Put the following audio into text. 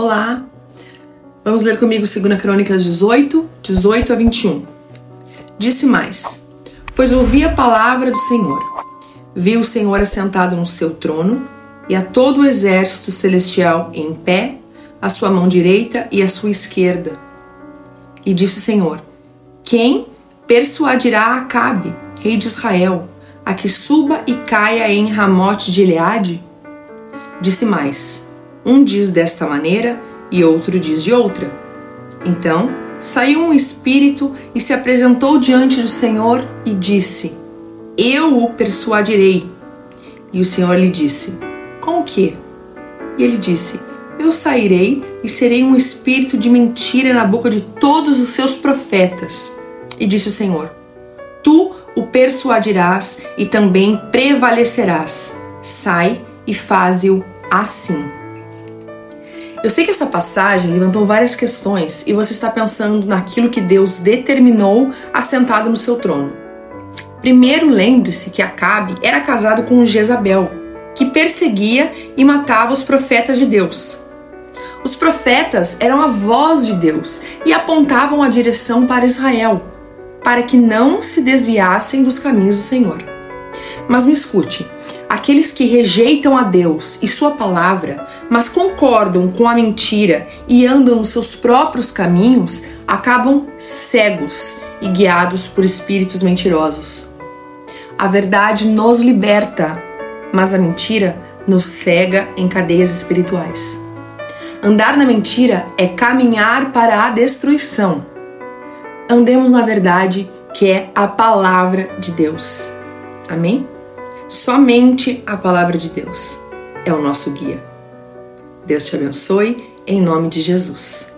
Olá! Vamos ler comigo 2 Crônicas 18, 18 a 21. Disse mais: Pois ouvi a palavra do Senhor. Vi o Senhor assentado no seu trono e a todo o exército celestial em pé, à sua mão direita e à sua esquerda. E disse o Senhor: Quem persuadirá Acabe, rei de Israel, a que suba e caia em Ramote de Eleade? Disse mais: Um diz desta maneira e outro diz de outra. Então saiu um espírito e se apresentou diante do Senhor e disse: Eu o persuadirei. E o Senhor lhe disse: Com o que? E ele disse: Eu sairei e serei um espírito de mentira na boca de todos os seus profetas. E disse o Senhor: Tu o persuadirás e também prevalecerás. Sai e faze-o assim. Eu sei que essa passagem levantou várias questões e você está pensando naquilo que Deus determinou assentado no seu trono. Primeiro, lembre-se que Acabe era casado com Jezabel, que perseguia e matava os profetas de Deus. Os profetas eram a voz de Deus e apontavam a direção para Israel, para que não se desviassem dos caminhos do Senhor. Mas me escute, aqueles que rejeitam a Deus e Sua palavra, mas concordam com a mentira e andam nos seus próprios caminhos, acabam cegos e guiados por espíritos mentirosos. A verdade nos liberta, mas a mentira nos cega em cadeias espirituais. Andar na mentira é caminhar para a destruição. Andemos na verdade, que é a palavra de Deus. Amém? Somente a palavra de Deus é o nosso guia. Deus te abençoe, em nome de Jesus.